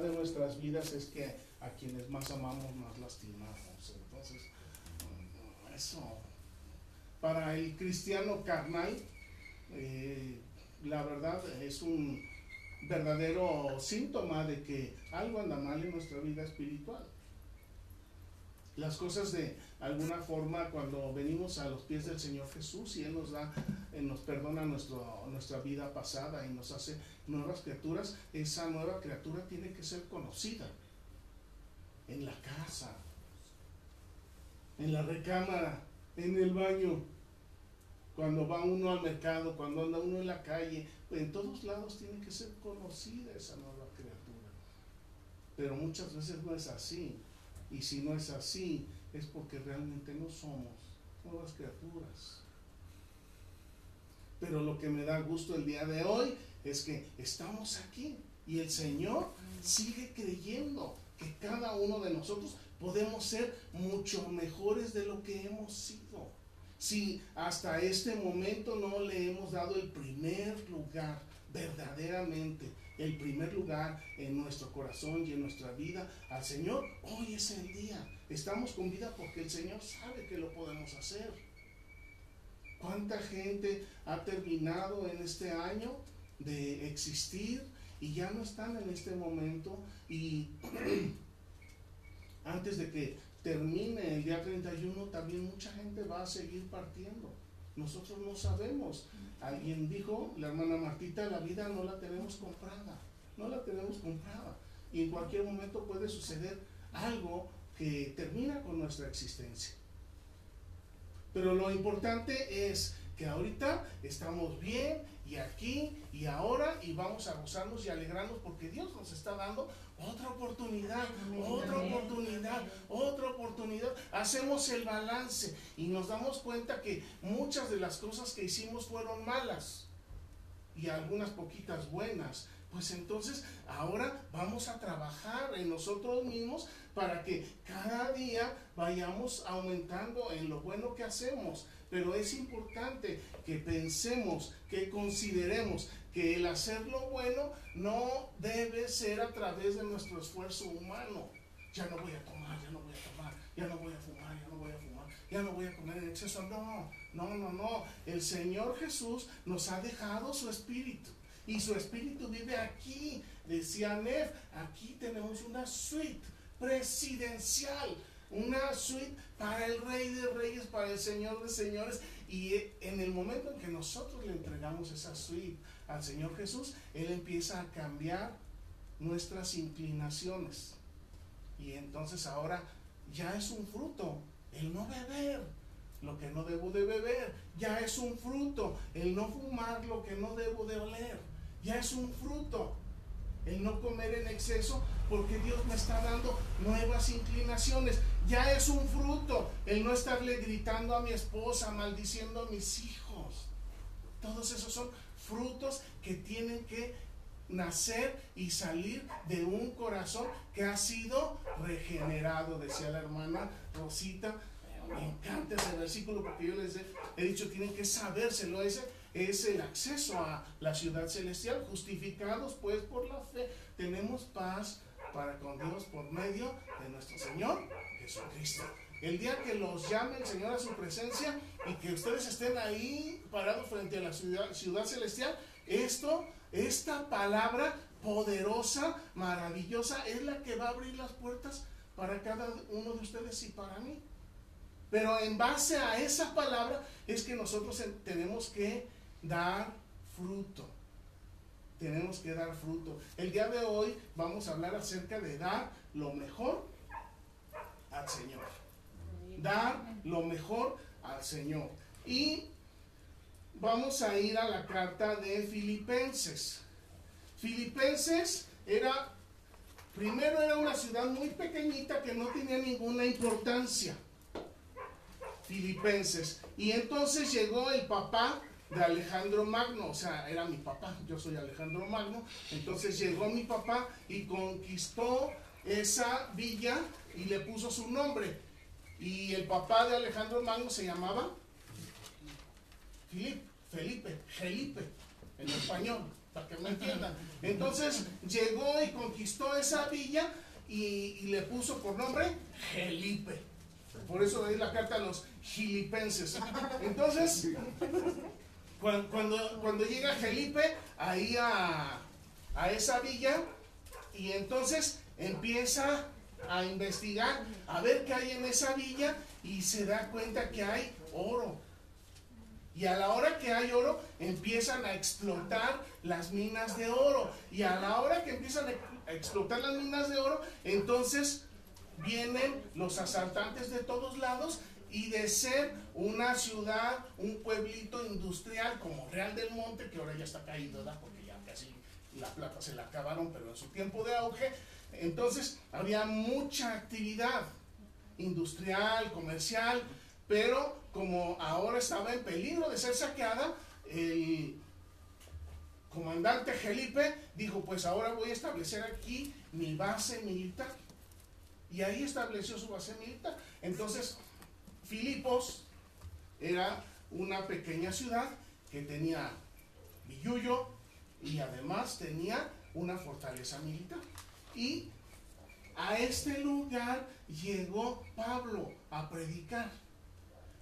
de nuestras vidas es que a quienes más amamos más lastimamos. Entonces, eso, para el cristiano carnal, eh, la verdad es un verdadero síntoma de que algo anda mal en nuestra vida espiritual. Las cosas de alguna forma cuando venimos a los pies del Señor Jesús y Él nos da, eh, nos perdona nuestra vida pasada y nos hace nuevas criaturas, esa nueva criatura tiene que ser conocida en la casa, en la recámara, en el baño, cuando va uno al mercado, cuando anda uno en la calle, en todos lados tiene que ser conocida esa nueva criatura. Pero muchas veces no es así. Y si no es así, es porque realmente no somos nuevas criaturas. Pero lo que me da gusto el día de hoy es que estamos aquí y el Señor sigue creyendo que cada uno de nosotros podemos ser mucho mejores de lo que hemos sido. Si hasta este momento no le hemos dado el primer lugar, verdaderamente, el primer lugar en nuestro corazón y en nuestra vida al Señor, hoy es el día. Estamos con vida porque el Señor sabe que lo podemos hacer. ¿Cuánta gente ha terminado en este año de existir y ya no están en este momento? Y antes de que termine el día 31, también mucha gente va a seguir partiendo. Nosotros no sabemos. Alguien dijo, la hermana Martita, la vida no la tenemos comprada. No la tenemos comprada. Y en cualquier momento puede suceder algo que termina con nuestra existencia. Pero lo importante es que ahorita estamos bien y aquí y ahora y vamos a gozarnos y alegrarnos porque Dios nos está dando otra oportunidad, otra oportunidad, otra oportunidad. Hacemos el balance y nos damos cuenta que muchas de las cosas que hicimos fueron malas y algunas poquitas buenas. Pues entonces ahora vamos a trabajar en nosotros mismos para que cada día vayamos aumentando en lo bueno que hacemos. Pero es importante que pensemos, que consideremos que el hacer lo bueno no debe ser a través de nuestro esfuerzo humano. Ya no voy a tomar, ya no voy a tomar, ya no voy a fumar, ya no voy a fumar, ya no voy a comer en exceso. No, no, no, no. El Señor Jesús nos ha dejado su espíritu. Y su espíritu vive aquí. Decía Nef, aquí tenemos una suite presidencial una suite para el Rey de Reyes, para el Señor de Señores. Y en el momento en que nosotros le entregamos esa suite al Señor Jesús, Él empieza a cambiar nuestras inclinaciones. Y entonces ahora ya es un fruto el no beber lo que no debo de beber. Ya es un fruto el no fumar lo que no debo de oler. Ya es un fruto el no comer en exceso porque Dios me está dando nuevas inclinaciones. Ya es un fruto el no estarle gritando a mi esposa, maldiciendo a mis hijos. Todos esos son frutos que tienen que nacer y salir de un corazón que ha sido regenerado, decía la hermana Rosita. Me encanta ese versículo porque yo les he, dicho, tienen que sabérselo. Ese es el acceso a la ciudad celestial, justificados pues por la fe. Tenemos paz para con Dios por medio de nuestro Señor Jesucristo. El día que los llame el Señor a su presencia y que ustedes estén ahí parados frente a la ciudad, ciudad celestial, esto, esta palabra poderosa, maravillosa, es la que va a abrir las puertas para cada uno de ustedes y para mí. Pero en base a esa palabra es que nosotros tenemos que dar fruto. Tenemos que dar fruto. El día de hoy vamos a hablar acerca de dar lo mejor al Señor. Dar lo mejor al Señor. Y vamos a ir a la carta de Filipenses. Filipenses era, primero era una ciudad muy pequeñita que no tenía ninguna importancia. Filipenses. Y entonces llegó el papá de Alejandro Magno, o sea, era mi papá, yo soy Alejandro Magno, entonces llegó mi papá y conquistó esa villa y le puso su nombre. Y el papá de Alejandro Magno se llamaba Felipe, Felipe, Felipe, en español. para que me entiendan. Entonces llegó y conquistó esa villa y, le puso por nombre Gelipe. Por eso ahí la carta a los gilipenses. Entonces, cuando, cuando, llega Gelipe ahí a, a esa villa, y entonces empieza a investigar, a ver qué hay en esa villa, y se da cuenta que hay oro. Y a la hora que hay oro, empiezan a explotar las minas de oro. Y a la hora que empiezan a explotar las minas de oro, entonces vienen los asaltantes de todos lados y de ser una ciudad, un pueblito industrial como Real del Monte, que ahora ya está caído, ¿verdad? Porque ya casi la plata se la acabaron, pero en su tiempo de auge, entonces había mucha actividad industrial, comercial, pero como ahora estaba en peligro de ser saqueada, el comandante Felipe dijo, pues ahora voy a establecer aquí mi base militar. Y ahí estableció su base militar. Entonces, Filipos era una pequeña ciudad que tenía Villuyo y además tenía una fortaleza militar. Y a este lugar llegó Pablo a predicar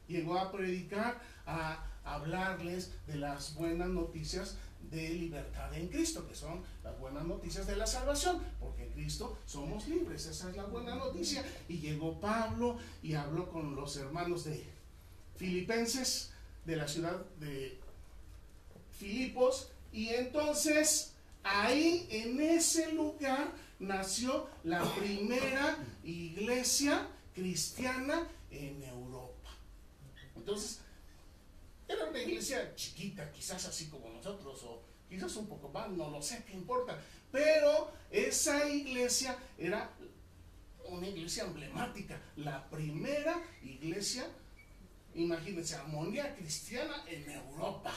llegó a predicar, a hablarles de las buenas noticias de libertad en Cristo, que son las buenas noticias de la salvación, porque en Cristo somos libres, esa es la buena noticia. Y llegó Pablo y habló con los hermanos de Filipenses, de la ciudad de Filipos, y entonces ahí en ese lugar nació la primera iglesia cristiana en Europa. Entonces, era una iglesia chiquita, quizás así como nosotros, o quizás un poco más, no lo sé, qué importa. Pero esa iglesia era una iglesia emblemática, la primera iglesia, imagínense, armonía cristiana en Europa.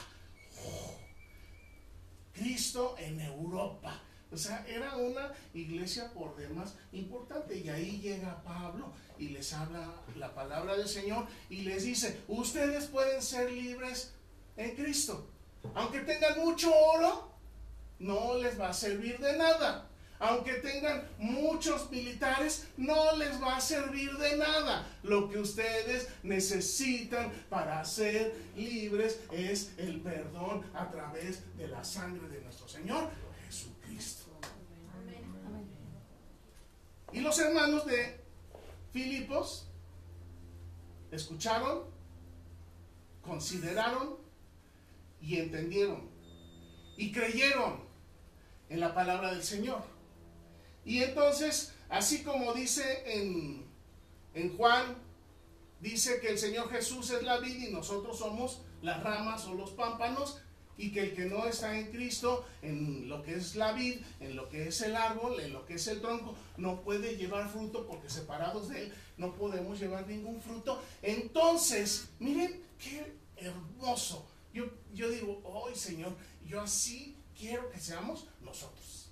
Cristo en Europa. O sea, era una iglesia por demás importante. Y ahí llega Pablo y les habla la palabra del Señor y les dice, ustedes pueden ser libres en Cristo. Aunque tengan mucho oro, no les va a servir de nada. Aunque tengan muchos militares, no les va a servir de nada. Lo que ustedes necesitan para ser libres es el perdón a través de la sangre de nuestro Señor Jesucristo. Y los hermanos de Filipos escucharon, consideraron y entendieron y creyeron en la palabra del Señor. Y entonces, así como dice en, en Juan, dice que el Señor Jesús es la vida y nosotros somos las ramas o los pámpanos, y que el que no está en Cristo, en lo que es la vid, en lo que es el árbol, en lo que es el tronco, no puede llevar fruto porque separados de él no podemos llevar ningún fruto. Entonces, miren qué hermoso. Yo, yo digo, hoy Señor, yo así quiero que seamos nosotros.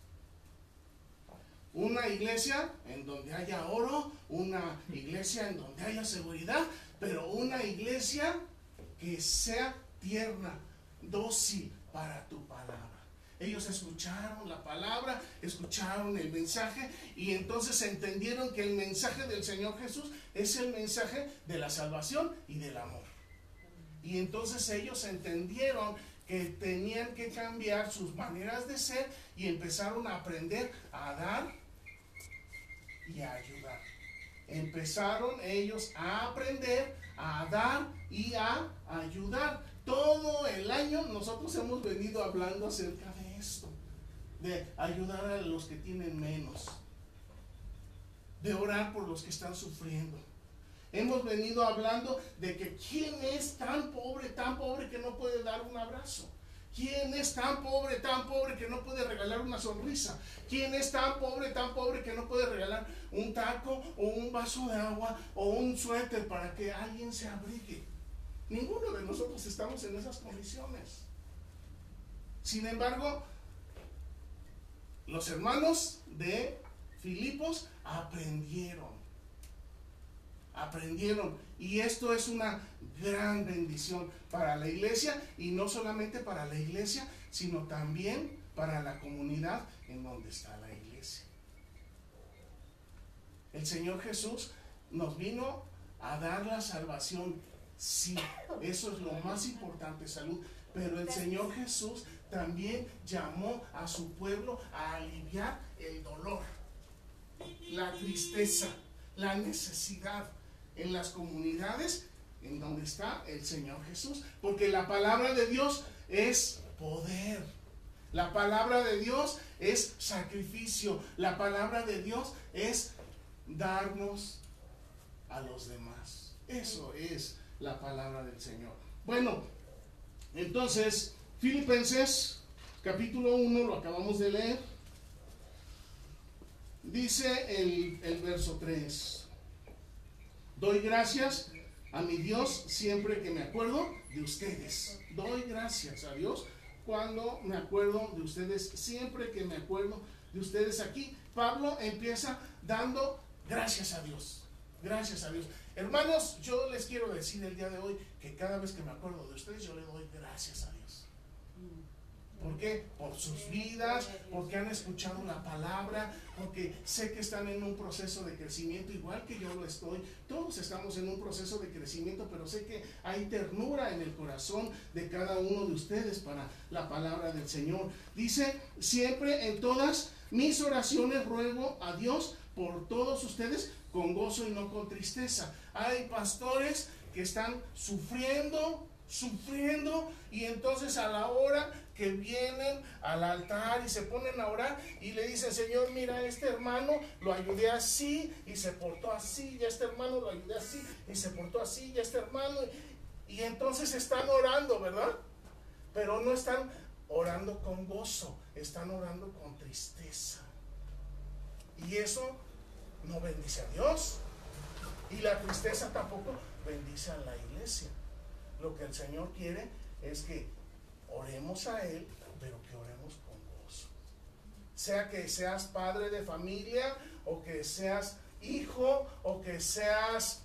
Una iglesia en donde haya oro, una iglesia en donde haya seguridad, pero una iglesia que sea tierna, dócil para tu palabra. Ellos escucharon la palabra, escucharon el mensaje y entonces entendieron que el mensaje del Señor Jesús es el mensaje de la salvación y del amor. Y entonces ellos entendieron que tenían que cambiar sus maneras de ser y empezaron a aprender a dar y a ayudar. Empezaron ellos a aprender a dar y a ayudar todo el año nosotros hemos venido hablando acerca de esto, de ayudar a los que tienen menos, de orar por los que están sufriendo. Hemos venido hablando de que quién es tan pobre, tan pobre que no puede dar un abrazo. ¿Quién es tan pobre, tan pobre que no puede regalar una sonrisa? ¿Quién es tan pobre, tan pobre que no puede regalar un taco o un vaso de agua o un suéter para que alguien se abrigue? Ninguno de nosotros estamos en esas condiciones. Sin embargo, los hermanos de Filipos aprendieron. Aprendieron. Y esto es una gran bendición para la iglesia. Y no solamente para la iglesia, sino también para la comunidad en donde está la iglesia. El Señor Jesús nos vino a dar la salvación. Sí, eso es lo más importante, salud. Pero el Señor Jesús también llamó a su pueblo a aliviar el dolor, la tristeza, la necesidad en las comunidades en donde está el Señor Jesús. Porque la palabra de Dios es poder. La palabra de Dios es sacrificio. La palabra de Dios es darnos a los demás. Eso es la palabra del Señor. Bueno, entonces, Filipenses capítulo 1, lo acabamos de leer. Dice el, el verso 3. Doy gracias a mi Dios siempre que me acuerdo de ustedes. Doy gracias a Dios cuando me acuerdo de ustedes, siempre que me acuerdo de ustedes aquí. Pablo empieza dando gracias a Dios. Gracias a Dios. Hermanos, yo les quiero decir el día de hoy que cada vez que me acuerdo de ustedes, yo le doy gracias a Dios. ¿Por qué? Por sus vidas, porque han escuchado la palabra, porque sé que están en un proceso de crecimiento igual que yo lo estoy. Todos estamos en un proceso de crecimiento, pero sé que hay ternura en el corazón de cada uno de ustedes para la palabra del Señor. Dice, siempre en todas mis oraciones ruego a Dios por todos ustedes con gozo y no con tristeza. Hay pastores que están sufriendo, sufriendo y entonces a la hora que vienen al altar y se ponen a orar y le dicen, Señor, mira, este hermano lo ayudé así y se portó así, y este hermano lo ayudé así y se portó así, y este hermano, y entonces están orando, ¿verdad? Pero no están orando con gozo, están orando con tristeza. Y eso no bendice a Dios. Y la tristeza tampoco bendice a la iglesia. Lo que el Señor quiere es que oremos a Él, pero que oremos con gozo. Sea que seas padre de familia, o que seas hijo, o que seas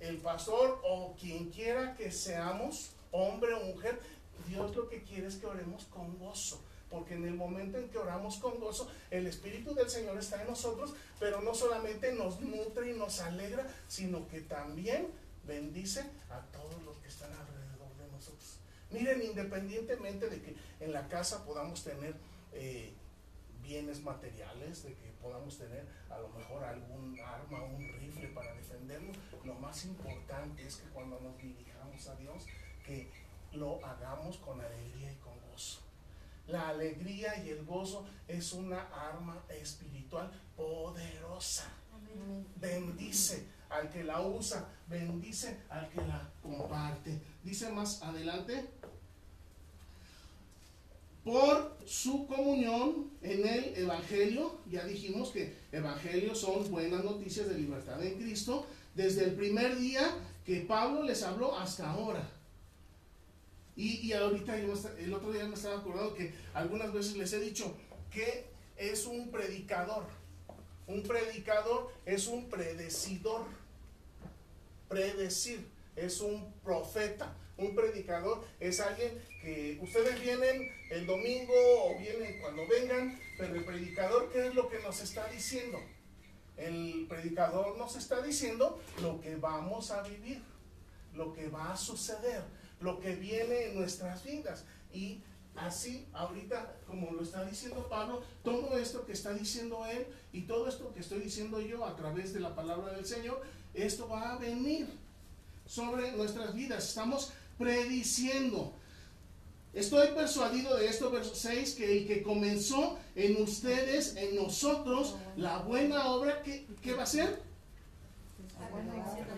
el pastor, o quien quiera que seamos, hombre o mujer, Dios lo que quiere es que oremos con gozo. Porque en el momento en que oramos con gozo, el Espíritu del Señor está en nosotros, pero no solamente nos nutre y nos alegra, sino que también bendice a todos los que están alrededor de nosotros. Miren, independientemente de que en la casa podamos tener eh, bienes materiales, de que podamos tener a lo mejor algún arma, un rifle para defendernos, lo más importante es que cuando nos dirijamos a Dios, que lo hagamos con alegría y con gozo. La alegría y el gozo es una arma espiritual poderosa. Bendice al que la usa, bendice al que la comparte. Dice más adelante, por su comunión en el Evangelio, ya dijimos que Evangelios son buenas noticias de libertad en Cristo, desde el primer día que Pablo les habló hasta ahora. Y, ahorita, el otro día me estaba acordando que algunas veces les he dicho que es un predicador. Un predicador es un predecidor. Predecir es un profeta. Un predicador es alguien que ustedes vienen el domingo o vienen cuando vengan, pero el predicador, ¿qué es lo que nos está diciendo? El predicador nos está diciendo lo que vamos a vivir, lo que va a suceder lo que viene en nuestras vidas. Y así, ahorita, como lo está diciendo Pablo, todo esto que está diciendo él y todo esto que estoy diciendo yo a través de la palabra del Señor, esto va a venir sobre nuestras vidas. Estamos prediciendo. Estoy persuadido de esto, verso 6, que el que comenzó en ustedes, en nosotros, la buena obra, que va a hacer?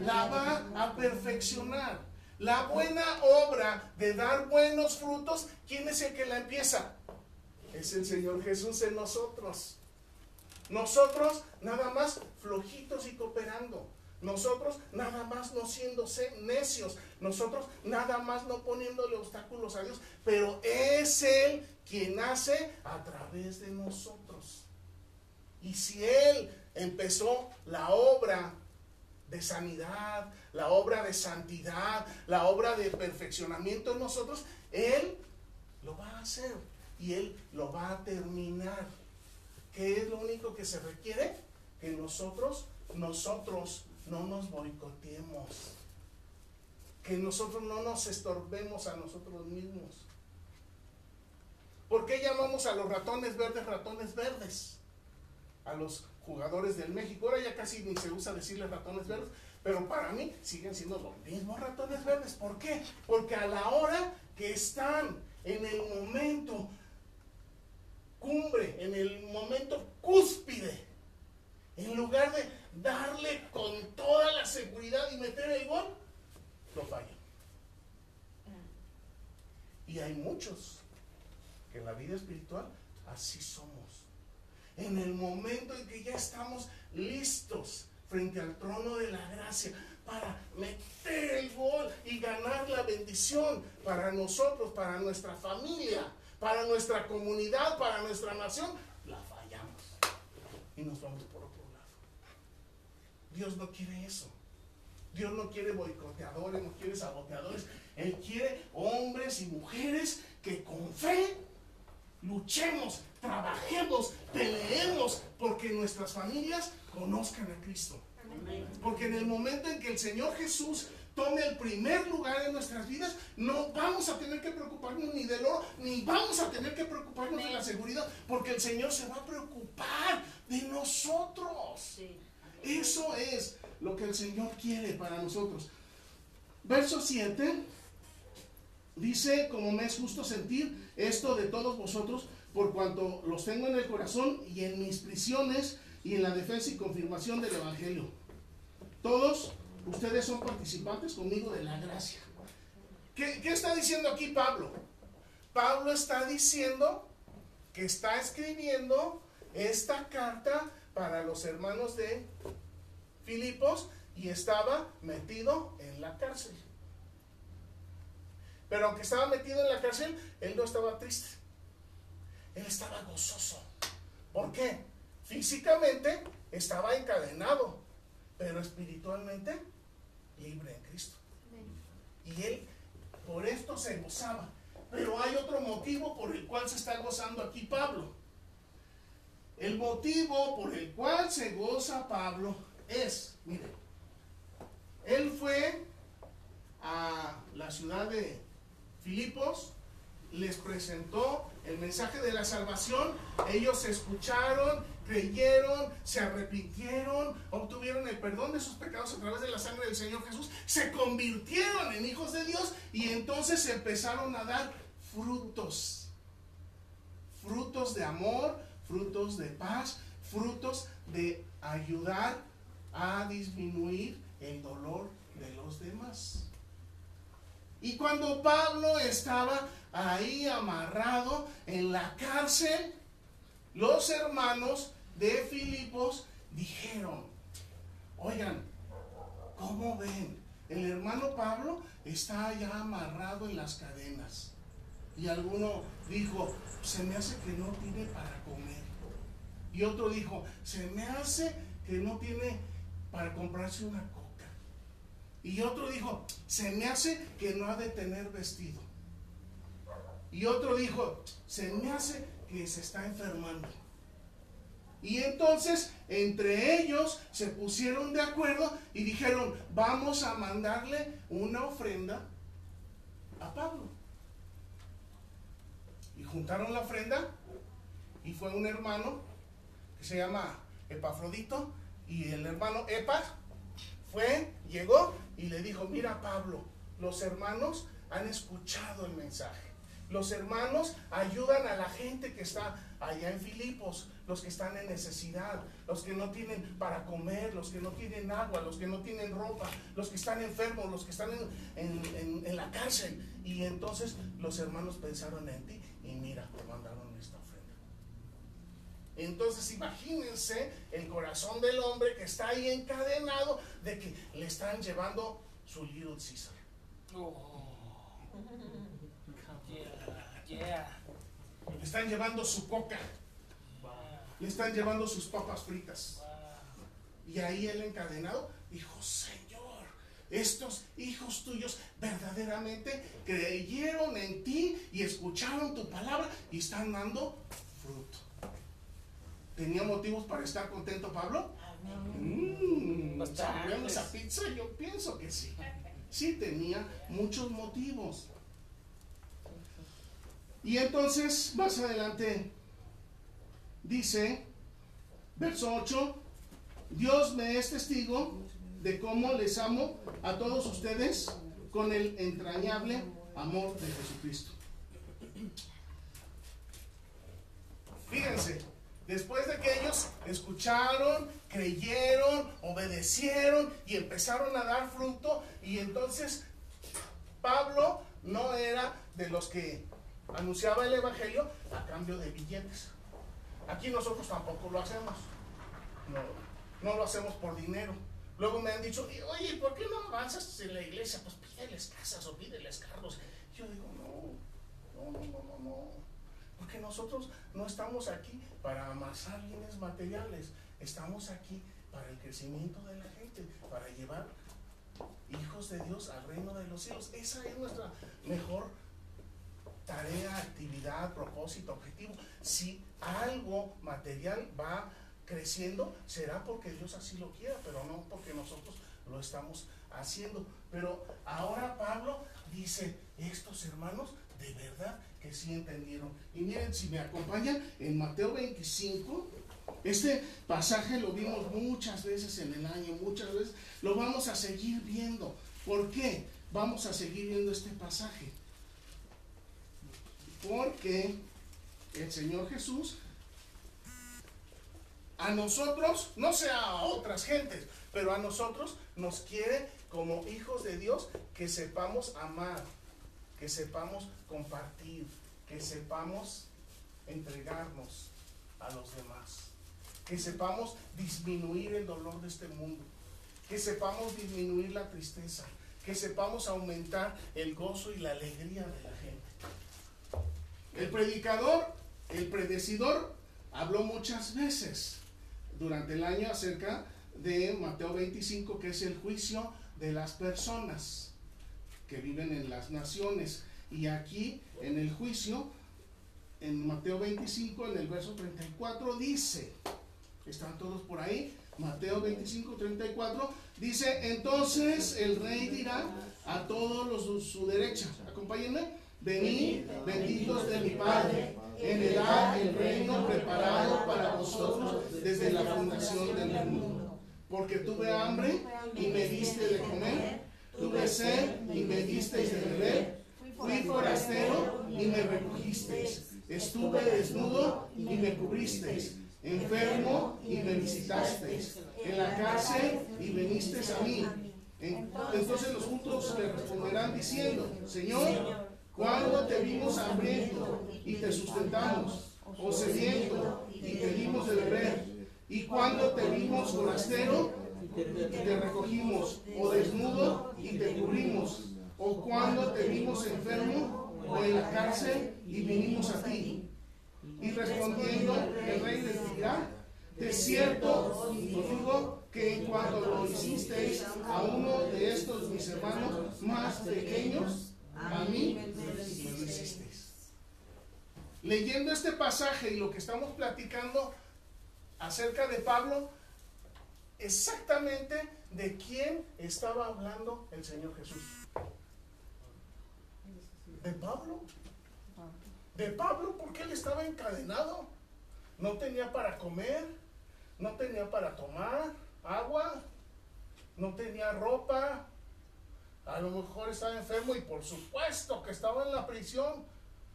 La va a perfeccionar. La buena obra de dar buenos frutos, ¿quién es el que la empieza? Es el Señor Jesús en nosotros. Nosotros nada más flojitos y cooperando. Nosotros nada más no siendo necios. Nosotros nada más no poniéndole obstáculos a Dios. Pero es Él quien hace a través de nosotros. Y si Él empezó la obra de sanidad, la obra de santidad, la obra de perfeccionamiento en nosotros, Él lo va a hacer. y Él lo va a terminar. ¿Qué es lo único que se requiere? Que nosotros, nosotros no nos boicoteemos. Que nosotros no nos estorbemos a nosotros mismos. ¿Por qué llamamos a los ratones verdes ratones verdes? A los jugadores del México. Ahora ya casi ni se usa decirles ratones verdes, pero para mí siguen siendo los mismos ratones verdes. ¿Por qué? Porque a la hora que están en el momento cumbre, en el momento cúspide, en lugar de darle con toda la seguridad y meter el gol, lo fallan. Y hay muchos que en la vida espiritual así somos. En el momento en que ya estamos listos frente al trono de la gracia para meter el gol y ganar la bendición para nosotros, para nuestra familia, para nuestra comunidad, para nuestra nación, la fallamos y nos vamos por otro lado. Dios no quiere eso. Dios no quiere boicoteadores, no quiere saboteadores. Él quiere hombres y mujeres que con fe luchemos, trabajemos, peleemos porque nuestras familias conozcan a Cristo. Porque en el momento en que el Señor Jesús tome el primer lugar en nuestras vidas, no vamos a tener que preocuparnos ni del oro, ni vamos a tener que preocuparnos de la seguridad, porque el Señor se va a preocupar de nosotros. Eso es lo que el Señor quiere para nosotros. Verso 7 dice, como me es justo sentir esto de todos vosotros, por cuanto los tengo en el corazón y en mis prisiones y en la defensa y confirmación del Evangelio. Todos ustedes son participantes conmigo de la gracia. ¿Qué, está diciendo aquí Pablo? Pablo está diciendo que está escribiendo esta carta para los hermanos de Filipos y estaba metido en la cárcel. Pero aunque estaba metido en la cárcel, él no estaba triste. Él estaba gozoso. ¿Por qué? Físicamente estaba encadenado, pero espiritualmente libre en Cristo. Y él por esto se gozaba. Pero hay otro motivo por el cual se está gozando aquí Pablo. El motivo por el cual se goza Pablo es, mire, él fue a la ciudad de Filipos, les presentó el mensaje de la salvación, ellos escucharon, creyeron, se arrepintieron, obtuvieron el perdón de sus pecados a través de la sangre del Señor Jesús, se convirtieron en hijos de Dios y entonces empezaron a dar frutos. Frutos de amor, frutos de paz, frutos de ayudar a disminuir el dolor de los demás. Y cuando Pablo estaba ahí amarrado en la cárcel, los hermanos de Filipos dijeron, oigan, ¿cómo ven? El hermano Pablo está ya amarrado en las cadenas. Y alguno dijo, se me hace que no tiene para comer. Y otro dijo, se me hace que no tiene para comprarse una. Y otro dijo, se me hace que no ha de tener vestido. Y otro dijo, se me hace que se está enfermando. Y entonces entre ellos se pusieron de acuerdo y dijeron, vamos a mandarle una ofrenda a Pablo. Y juntaron la ofrenda y fue un hermano que se llama Epafrodito y el hermano Epa fue, llegó y le dijo, mira Pablo, los hermanos han escuchado el mensaje. Los hermanos ayudan a la gente que está allá en Filipos, los que están en necesidad, los que no tienen para comer, los que no tienen agua, los que no tienen ropa, los que están enfermos, los que están en, la cárcel. Y entonces los hermanos pensaron en ti y mira, te mandaron esta ofrenda. Entonces imagínense el corazón del hombre que está ahí encadenado de que le están llevando su Little Caesar. Oh. Le están llevando su coca. Le están llevando sus papas fritas. Y ahí el encadenado dijo, Señor, estos hijos tuyos verdaderamente creyeron en ti y escucharon tu palabra y están dando fruto. ¿Tenía motivos para estar contento Pablo? Mmm, esa pizza? Yo pienso que sí. Sí tenía muchos motivos. Y entonces, más adelante, dice, verso 8, Dios me es testigo de cómo les amo a todos ustedes con el entrañable amor de Jesucristo. Fíjense, después de que ellos escucharon, creyeron, obedecieron y empezaron a dar fruto, y entonces Pablo no era de los que anunciaba el Evangelio a cambio de billetes. Aquí nosotros tampoco lo hacemos. No, lo hacemos por dinero. Luego me han dicho, oye, ¿por qué no avanzas en la iglesia? Pues pídeles casas o pídeles carros. Yo digo, no, no, no, no, no. Porque nosotros no estamos aquí para amasar bienes materiales. Estamos aquí para el crecimiento de la gente, para llevar hijos de Dios al reino de los cielos. Esa es nuestra mejor tarea, actividad, propósito, objetivo. Si algo material va creciendo, será porque Dios así lo quiera, pero no porque nosotros lo estamos haciendo. Pero ahora Pablo dice, estos hermanos de verdad que sí entendieron. Y miren, si me acompañan en Mateo 25, este pasaje lo vimos muchas veces en el año, muchas veces, lo vamos a seguir viendo. ¿Por qué vamos a seguir viendo este pasaje? Porque el Señor Jesús a nosotros, no sea a otras gentes, pero a nosotros nos quiere como hijos de Dios que sepamos amar, que sepamos compartir, que sepamos entregarnos a los demás, que sepamos disminuir el dolor de este mundo, que sepamos disminuir la tristeza, que sepamos aumentar el gozo y la alegría de la gente. El predicador, el predecidor, habló muchas veces durante el año acerca de Mateo 25, que es el juicio de las personas que viven en las naciones. Y aquí en el juicio, en Mateo 25, en el verso 34, dice, están todos por ahí, Mateo 25, 34, dice, entonces el rey dirá a todos los de su derecha, acompáñenme, venid, benditos de mi Padre heredad el reino preparado para vosotros desde la fundación del mundo. Porque tuve hambre y me diste de comer, tuve sed y me disteis de beber, fui forastero y me recogisteis, estuve desnudo y me cubristeis, enfermo y me visitasteis, en la cárcel y vinisteis a mí. Entonces los juntos le responderán diciendo, Señor, cuando te vimos hambriento y te sustentamos, o sediento y te dimos de beber, y cuando te vimos forastero y te recogimos, o desnudo y te cubrimos, o cuando te vimos enfermo o en la cárcel y vinimos a ti. Y respondiendo, el rey les dirá, de cierto digo que en cuanto lo hicisteis a uno de estos mis hermanos más pequeños, a mí lo hicisteis. Leyendo este pasaje y lo que estamos platicando acerca de Pablo, exactamente de quién estaba hablando el Señor Jesús. De Pablo. De Pablo porque él estaba encadenado. No tenía para comer, no tenía para tomar agua, no tenía ropa, a lo mejor estaba enfermo y por supuesto que estaba en la prisión,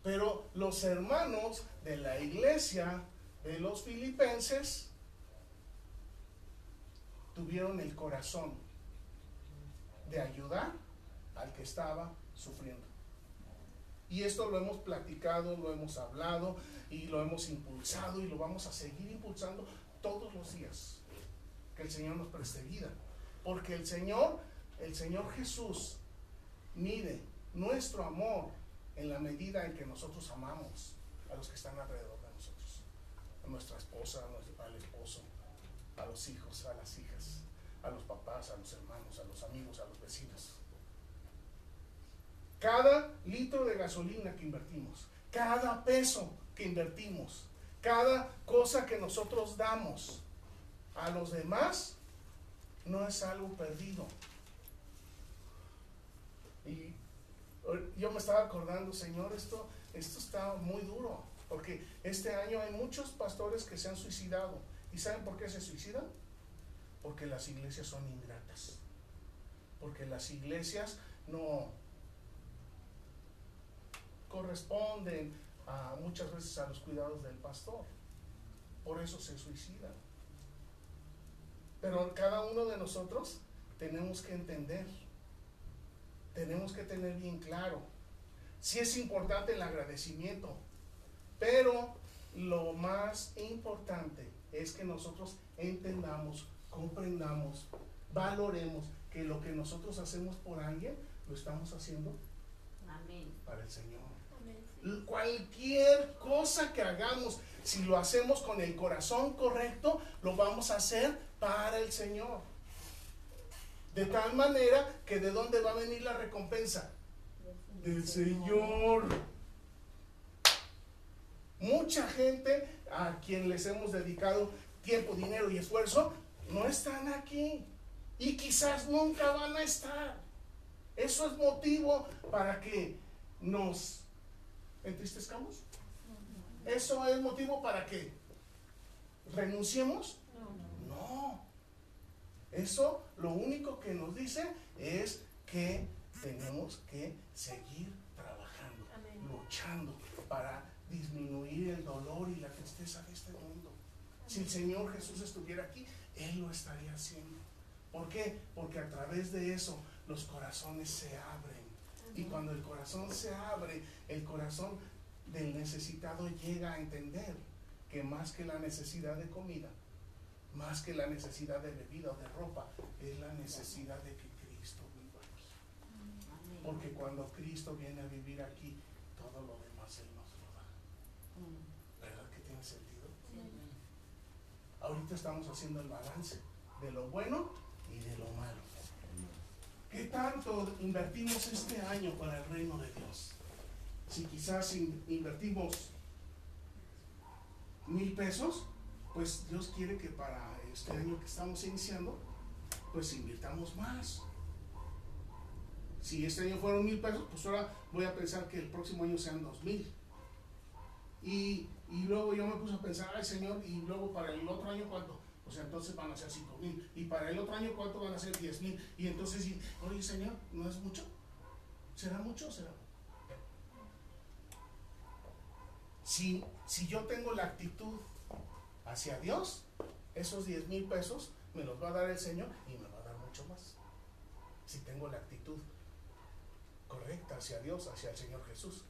pero los hermanos de la iglesia de los filipenses tuvieron el corazón de ayudar al que estaba sufriendo. Y esto lo hemos platicado, lo hemos hablado y lo hemos impulsado y lo vamos a seguir impulsando todos los días. Que el Señor nos preste vida. Porque el Señor el Señor Jesús mide nuestro amor en la medida en que nosotros amamos a los que están alrededor de nosotros, a nuestra esposa, al esposo, a los hijos, a las hijas, a los papás, a los hermanos, a los amigos, a los vecinos. Cada litro de gasolina que invertimos, cada peso que invertimos, cada cosa que nosotros damos a los demás, no es algo perdido. Y yo me estaba acordando, Señor, esto, esto está muy duro, porque este año hay muchos pastores que se han suicidado. ¿Y saben por qué se suicidan? Porque las iglesias son ingratas. Porque las iglesias no corresponden muchas veces a los cuidados del pastor. Por eso se suicidan. Pero cada uno de nosotros tenemos que entender, tenemos que tener bien claro. Si es importante el agradecimiento, pero lo más importante es que nosotros entendamos, comprendamos, valoremos que lo que nosotros hacemos por alguien lo estamos haciendo para el Señor. Cualquier cosa que hagamos, si lo hacemos con el corazón correcto, lo vamos a hacer para el Señor. De tal manera que de dónde va a venir la recompensa? Del Señor. Mucha gente a quien les hemos dedicado tiempo, dinero y esfuerzo, no están aquí. Y quizás nunca van a estar. Eso es motivo para que nos entristezcamos? ¿Eso es motivo para que renunciemos? No. Eso lo único que nos dice es que tenemos que seguir trabajando, luchando para disminuir el dolor y la tristeza de este mundo. Si el Señor Jesús estuviera aquí, Él lo estaría haciendo. ¿Por qué? Porque a través de eso los corazones se abren y cuando el corazón se abre, el corazón del necesitado llega a entender que más que la necesidad de comida, más que la necesidad de bebida o de ropa, es la necesidad de que Cristo viva aquí. Porque cuando Cristo viene a vivir aquí, todo lo demás Él nos lo da. ¿Verdad que tiene sentido? Ahorita estamos haciendo el balance de lo bueno y de lo malo. ¿Qué tanto invertimos este año para el reino de Dios? Si quizás invertimos mil pesos, pues Dios quiere que para este año que estamos iniciando, pues invirtamos más. Si este año fueron mil pesos, pues ahora voy a pensar que el próximo año sean dos mil. Y, y luego yo me puse a pensar, ay Señor, y luego para el otro año cuánto? O sea, entonces van a ser 5 mil. Y para el otro año, ¿cuánto van a ser? 10 mil. Y entonces, oye, Señor, ¿no es mucho? ¿Será mucho o será Si, si yo tengo la actitud hacia Dios, esos 10 mil pesos me los va a dar el Señor y me va a dar mucho más. Si tengo la actitud correcta hacia Dios, hacia el Señor Jesús.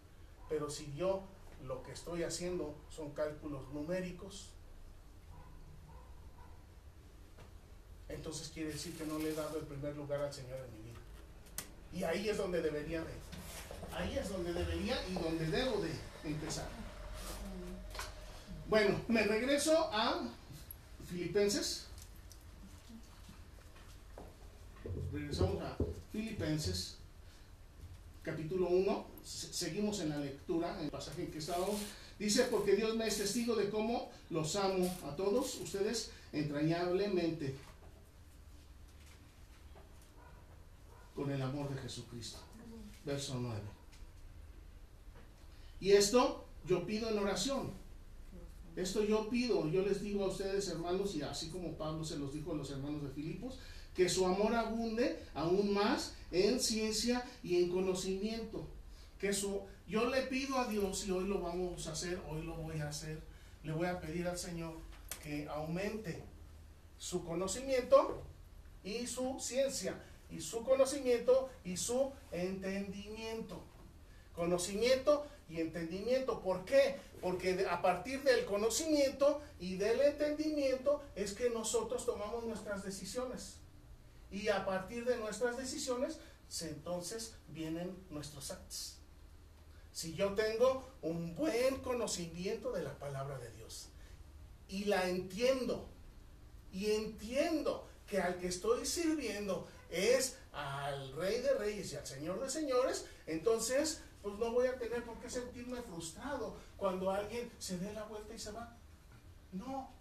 Pero si yo lo que estoy haciendo son cálculos numéricos, entonces quiere decir que no le he dado el primer lugar al Señor en mi vida. Y ahí es donde debería de, ahí es donde debería y donde debo de empezar. Bueno, me regreso a Filipenses. Regresamos a Filipenses, capítulo 1. Seguimos en la lectura, el pasaje en que estábamos. Dice, porque Dios me es testigo de cómo los amo a todos ustedes entrañablemente con el amor de Jesucristo. Verso 9. Y esto yo pido en oración. Esto yo pido, yo les digo a ustedes hermanos, y así como Pablo se los dijo a los hermanos de Filipos, que su amor abunde aún más en ciencia y en conocimiento. Que su, yo le pido a Dios, y hoy lo vamos a hacer, hoy lo voy a hacer, le voy a pedir al Señor que aumente su conocimiento y su ciencia y su conocimiento y su entendimiento. Conocimiento y entendimiento. ¿Por qué? Porque a partir del conocimiento y del entendimiento es que nosotros tomamos nuestras decisiones. Y a partir de nuestras decisiones, entonces vienen nuestros actos. Si yo tengo un buen conocimiento de la palabra de Dios y la entiendo y entiendo que al que estoy sirviendo es al Rey de Reyes y al Señor de Señores, entonces pues no voy a tener por qué sentirme frustrado cuando alguien se dé la vuelta y se va. No,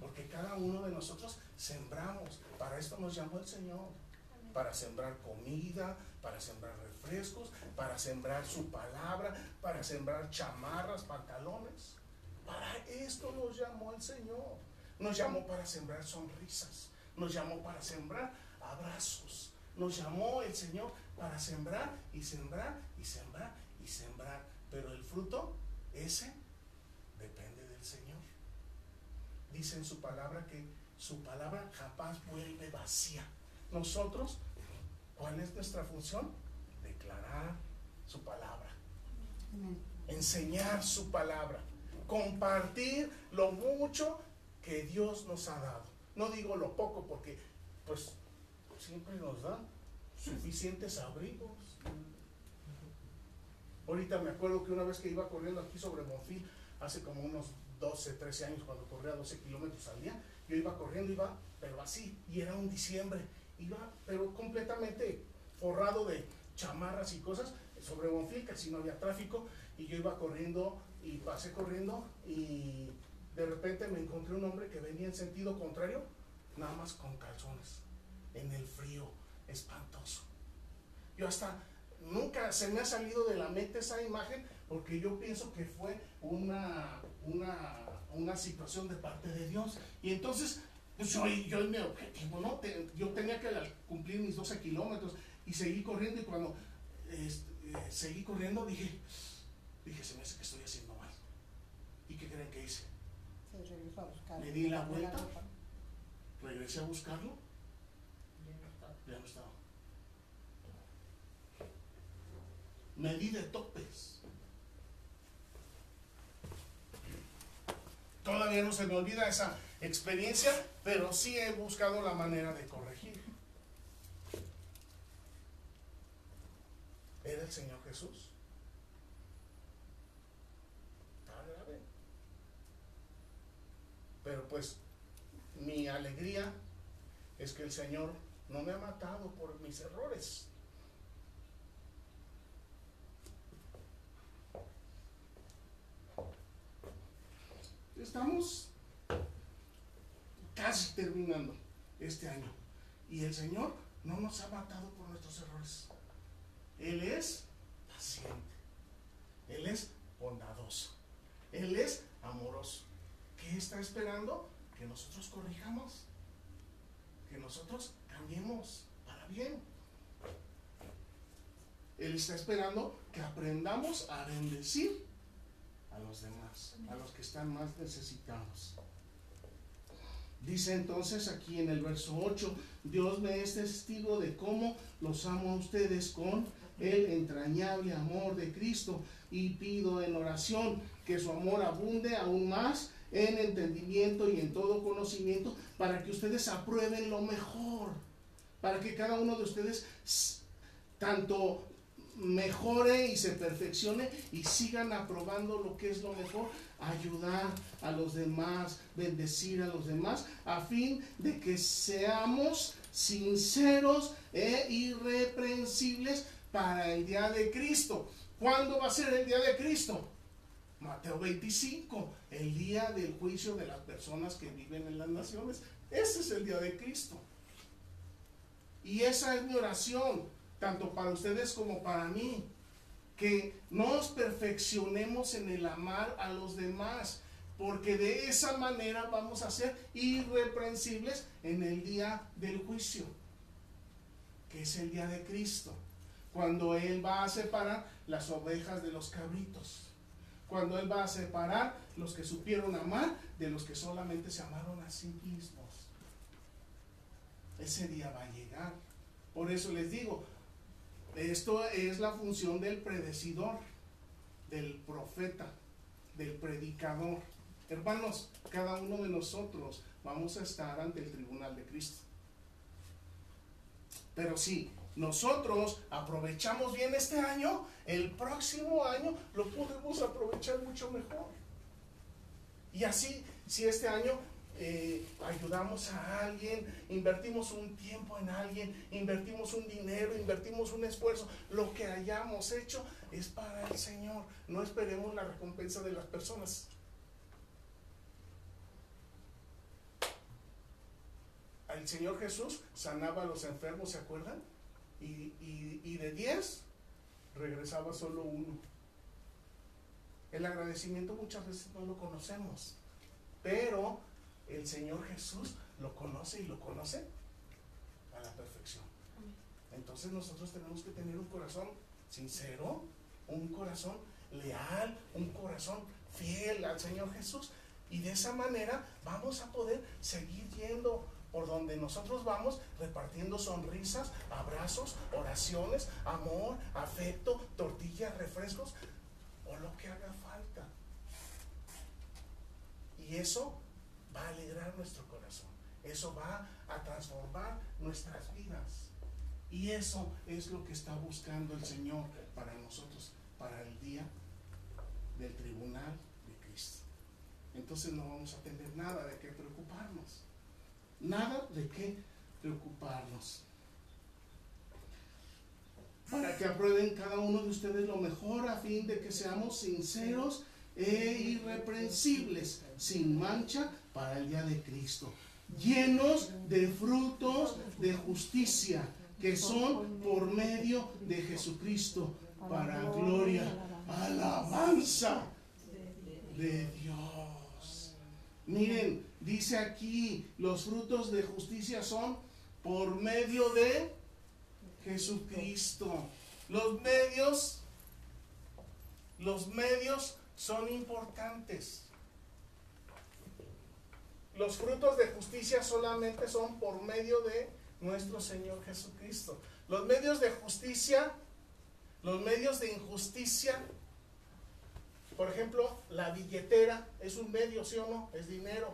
porque cada uno de nosotros sembramos. Para esto nos llamó el Señor. Para sembrar comida, para sembrar refrescos, para sembrar su palabra, para sembrar chamarras, pantalones. Para esto nos llamó el Señor. Nos llamó para sembrar sonrisas. Nos llamó para sembrar abrazos. Nos llamó el Señor para sembrar y sembrar y sembrar y sembrar. Pero el fruto, ese, depende del Señor. Dice en su palabra que su palabra jamás vuelve vacía. Nosotros, ¿cuál es nuestra función? Declarar su palabra. Enseñar su palabra. Compartir lo mucho que Dios nos ha dado. No digo lo poco porque pues siempre nos da suficientes abrigos. Ahorita me acuerdo que una vez que iba corriendo aquí sobre Monfil, hace como unos 12, 13 años, cuando corría 12 kilómetros al día, yo iba corriendo, iba, pero así, y era un diciembre, iba, pero completamente forrado de chamarras y cosas, sobre Bonfil, casi no había tráfico, y yo iba corriendo, y pasé corriendo, y de repente me encontré un hombre que venía en sentido contrario, nada más con calzones, en el frío, espantoso. Yo hasta nunca se me ha salido de la mente esa imagen porque yo pienso que fue una, una, situación de parte de Dios. Y entonces, pues yo, yo mi objetivo, ¿no? yo tenía que cumplir mis 12 kilómetros y seguí corriendo y cuando eh, seguí corriendo dije, dije, se me hace que estoy haciendo mal. ¿Y qué creen que hice? Le di la vuelta, regresé a buscarlo ya no estaba. Me di de topes. Todavía no se me olvida esa experiencia, pero sí he buscado la manera de corregir. Era el Señor Jesús. Pero pues mi alegría es que el Señor no me ha matado por mis errores. Estamos casi terminando este año y el Señor no nos ha matado por nuestros errores. Él es paciente, Él es bondadoso, Él es amoroso. ¿Qué está esperando? Que nosotros corrijamos, que nosotros cambiemos para bien. Él está esperando que aprendamos a bendecir a los demás, a los que están más necesitados. Dice entonces aquí en el verso 8, Dios me es testigo de cómo los amo a ustedes con el entrañable amor de Cristo y pido en oración que su amor abunde aún más en entendimiento y en todo conocimiento para que ustedes aprueben lo mejor para que cada uno de ustedes tanto mejore y se perfeccione y sigan aprobando lo que es lo mejor, ayudar a los demás, bendecir a los demás, a fin de que seamos sinceros e irreprensibles para el día de Cristo. ¿Cuándo va a ser el día de Cristo? Mateo 25, el día del juicio de las personas que viven en las naciones. Ese es el día de Cristo. Y esa es mi oración, tanto para ustedes como para mí. Que nos perfeccionemos en el amar a los demás, porque de esa manera vamos a ser irreprensibles en el día del juicio, que es el día de Cristo, cuando Él va a separar las ovejas de los cabritos, cuando Él va a separar los que supieron amar de los que solamente se amaron a sí mismos. Ese día va a llegar. Por eso les digo, esto es la función del predecidor, del profeta, del predicador. Hermanos, cada uno de nosotros vamos a estar ante el tribunal de Cristo. Pero si nosotros aprovechamos bien este año, el próximo año lo podemos aprovechar mucho mejor. Y así, si este año eh, ayudamos a alguien, invertimos un tiempo en alguien, invertimos un dinero, invertimos un esfuerzo, lo que hayamos hecho es para el Señor. No esperemos la recompensa de las personas. El Señor Jesús sanaba a los enfermos, ¿se acuerdan? Y, y de 10 regresaba solo uno. El agradecimiento muchas veces no lo conocemos, pero el Señor Jesús lo conoce y lo conoce a la perfección. Entonces nosotros tenemos que tener un corazón sincero, un corazón leal, un corazón fiel al Señor Jesús. Y de esa manera vamos a poder seguir yendo por donde nosotros vamos repartiendo sonrisas, abrazos, oraciones, amor, afecto, tortillas, refrescos o lo que haga falta. Y eso va a alegrar nuestro corazón. Eso va a transformar nuestras vidas. Y eso es lo que está buscando el Señor para nosotros, para el día del tribunal de Cristo. Entonces no vamos a tener nada de qué preocuparnos. Nada de qué preocuparnos. Para que aprueben cada uno de ustedes lo mejor a fin de que seamos sinceros e irreprensibles, sin mancha para el día de Cristo, llenos de frutos de justicia que son por medio de Jesucristo, para gloria, alabanza de Dios. Miren, dice aquí, los frutos de justicia son por medio de Jesucristo. Los medios, los medios son importantes. Los frutos de justicia solamente son por medio de nuestro Señor Jesucristo. Los medios de justicia, los medios de injusticia, por ejemplo, la billetera es un medio, ¿sí o no? Es dinero,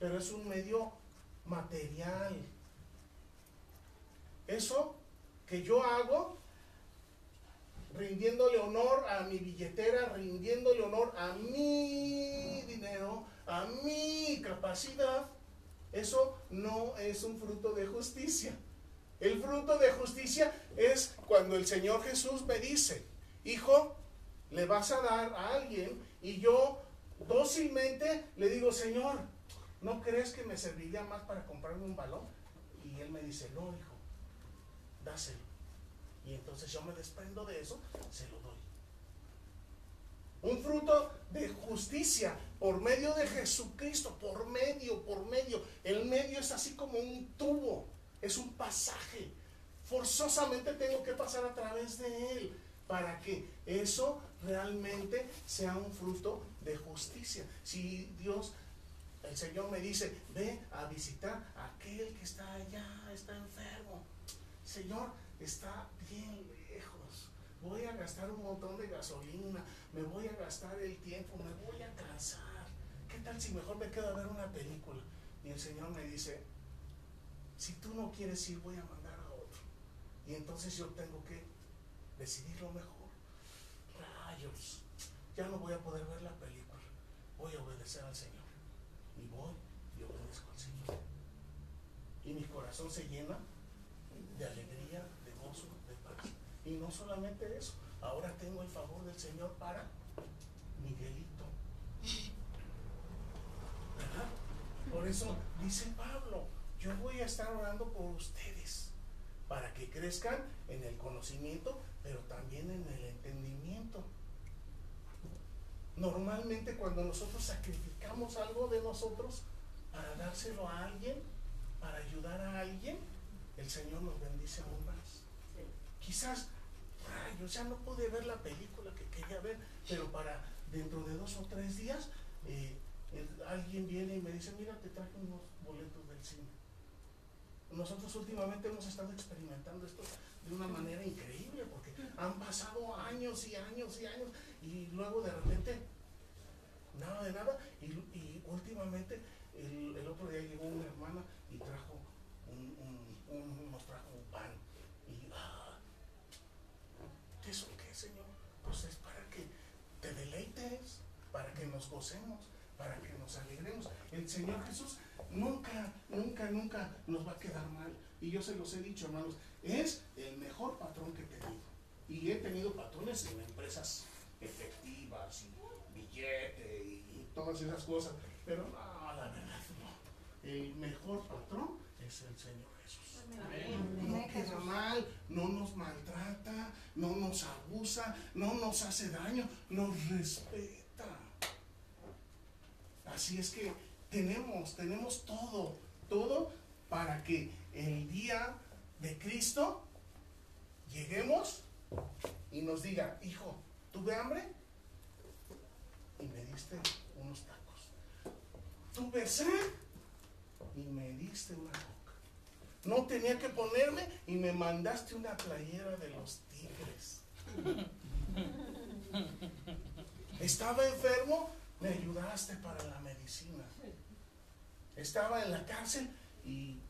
pero es un medio material. Eso que yo hago rindiéndole honor a mi billetera, rindiéndole honor a mi capacidad, eso no es un fruto de justicia. El fruto de justicia es cuando el Señor Jesús me dice, hijo, le vas a dar a alguien y yo dócilmente le digo, Señor, ¿no crees que me serviría más para comprarme un balón? Y él me dice, no, hijo, dáselo. Y entonces yo me desprendo de eso, se lo doy. Un fruto de justicia por medio de Jesucristo, por medio, por medio. El medio es así como un tubo, es un pasaje. Forzosamente tengo que pasar a través de él para que eso realmente sea un fruto de justicia. Si Dios, el Señor me dice, ve a visitar a aquel que está allá, está enfermo. Señor, está bien. Voy a gastar un montón de gasolina, me voy a gastar el tiempo, me voy a cansar. ¿Qué tal si mejor me quedo a ver una película? Y el Señor me dice, si tú no quieres ir, voy a mandar a otro. Y entonces yo tengo que decidir lo mejor. Rayos, ya no voy a poder ver la película. Voy a obedecer al Señor. Y voy y obedezco al Señor. Y mi corazón se llena de alegría, no solamente eso, ahora tengo el favor del Señor para Miguelito. ¿Verdad? Por eso dice Pablo, yo voy a estar orando por ustedes, para que crezcan en el conocimiento, pero también en el entendimiento. Normalmente cuando nosotros sacrificamos algo de nosotros para dárselo a alguien, para ayudar a alguien, el Señor nos bendice aún más. Quizás yo ya no pude ver la película que quería ver, pero para dentro de dos o tres días eh, alguien viene y me dice, mira, te traje unos boletos del cine. Nosotros últimamente hemos estado experimentando esto de una manera increíble, porque han pasado años y años y años, y luego de repente, nada de nada, y, últimamente el, otro día llegó una hermana y trajo un pan ¿Eso qué, Señor? Pues es para que te deleites, para que nos gocemos, para que nos alegremos. El Señor Jesús nunca, nunca, nunca nos va a quedar mal. Y yo se los he dicho, hermanos, es el mejor patrón que he tenido. Y he tenido patrones en empresas efectivas y billete y todas esas cosas. Pero no, la verdad no. El mejor patrón es el Señor Jesús. No queda mal, no nos maltrata, no nos abusa, no nos hace daño, nos respeta. Así es que tenemos, tenemos todo, todo para que el día de Cristo lleguemos y nos diga, hijo, ¿tuve hambre? Y me diste unos tacos. ¿Tuve sed? Y me diste una coca. No tenía que ponerme y me mandaste una playera de los tigres. Estaba enfermo, me ayudaste para la medicina. Estaba en la cárcel y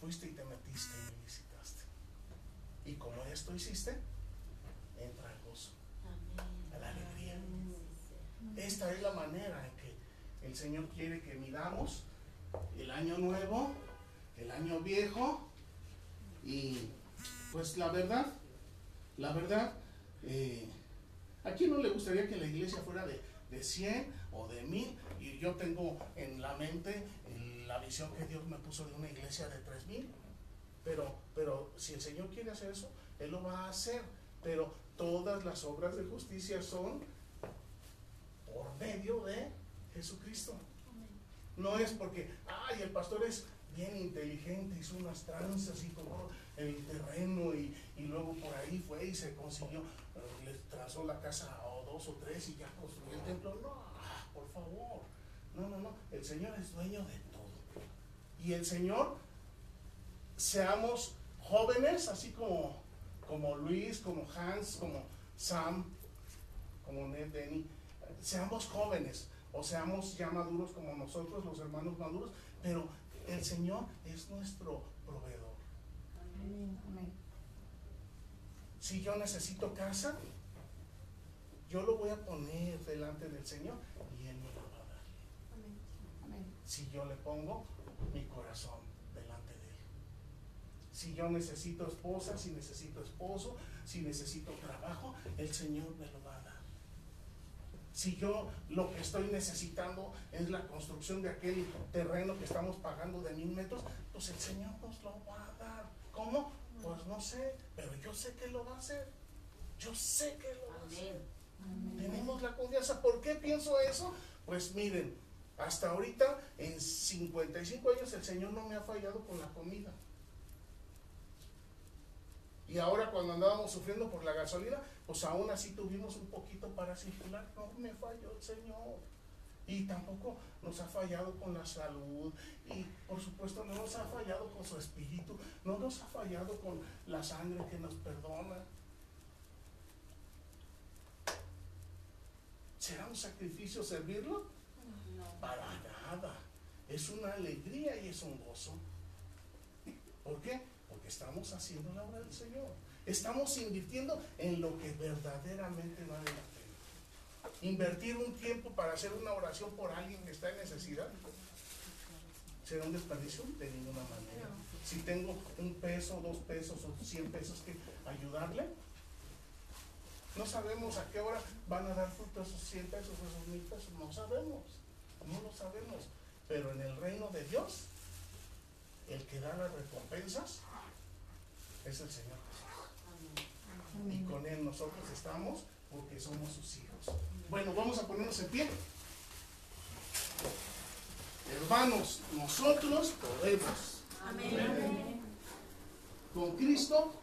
fuiste y te metiste y me visitaste. Y como esto hiciste, entra el gozo, la alegría. Esta es la manera en que el Señor quiere que miramos el año nuevo, el año viejo y pues la verdad, la verdad, eh, ¿a quién no le gustaría que la iglesia fuera de, de 100 o de 1000? Y yo tengo en la mente la visión que Dios me puso de una iglesia de 3000. Pero, pero si el Señor quiere hacer eso, Él lo va a hacer. Pero todas las obras de justicia son por medio de Jesucristo. No es porque, ay, el pastor es bien inteligente, hizo unas tranzas y tomó el terreno y, y luego por ahí fue y se consiguió, le trazó la casa o dos o tres y ya construyó el templo. No, por favor. No, no, no. El Señor es dueño de todo. Y el Señor, seamos jóvenes, así como, como Luis, como Hans, como Sam, como Ned Denny, seamos jóvenes o seamos ya maduros como nosotros, los hermanos maduros, pero el Señor es nuestro proveedor. Si yo necesito casa, yo lo voy a poner delante del Señor y Él me lo va a dar. Si yo le pongo mi corazón delante de Él. Si yo necesito esposa, si necesito esposo, si necesito trabajo, el Señor me lo va a dar. Si yo lo que estoy necesitando es la construcción de aquel terreno que estamos pagando de mil metros, pues el Señor nos lo va a dar. ¿Cómo? Pues no sé, pero yo sé que lo va a hacer. Yo sé que lo va a hacer. Tenemos la confianza. ¿Por qué pienso eso? Pues miren, hasta ahorita, en 55 años, el Señor no me ha fallado con la comida. Y ahora cuando andábamos sufriendo por la gasolina, pues aún así tuvimos un poquito para circular. No me falló el Señor. Y tampoco nos ha fallado con la salud. Y por supuesto no nos ha fallado con su espíritu. No nos ha fallado con la sangre que nos perdona. ¿Será un sacrificio servirlo? No. Para nada. Es una alegría y es un gozo. ¿Por qué? Estamos haciendo la obra del Señor. Estamos invirtiendo en lo que verdaderamente vale la pena. Invertir un tiempo para hacer una oración por alguien que está en necesidad será un desperdicio de ninguna manera. Si tengo un peso, dos pesos o cien pesos que ayudarle, no sabemos a qué hora van a dar fruto esos 100 pesos, esos mil pesos. No sabemos. No lo sabemos. Pero en el reino de Dios, el que da las recompensas es el Señor Jesús. Y con Él nosotros estamos porque somos sus hijos. Bueno, vamos a ponernos en pie. Hermanos, nosotros podemos. Amén. Con Cristo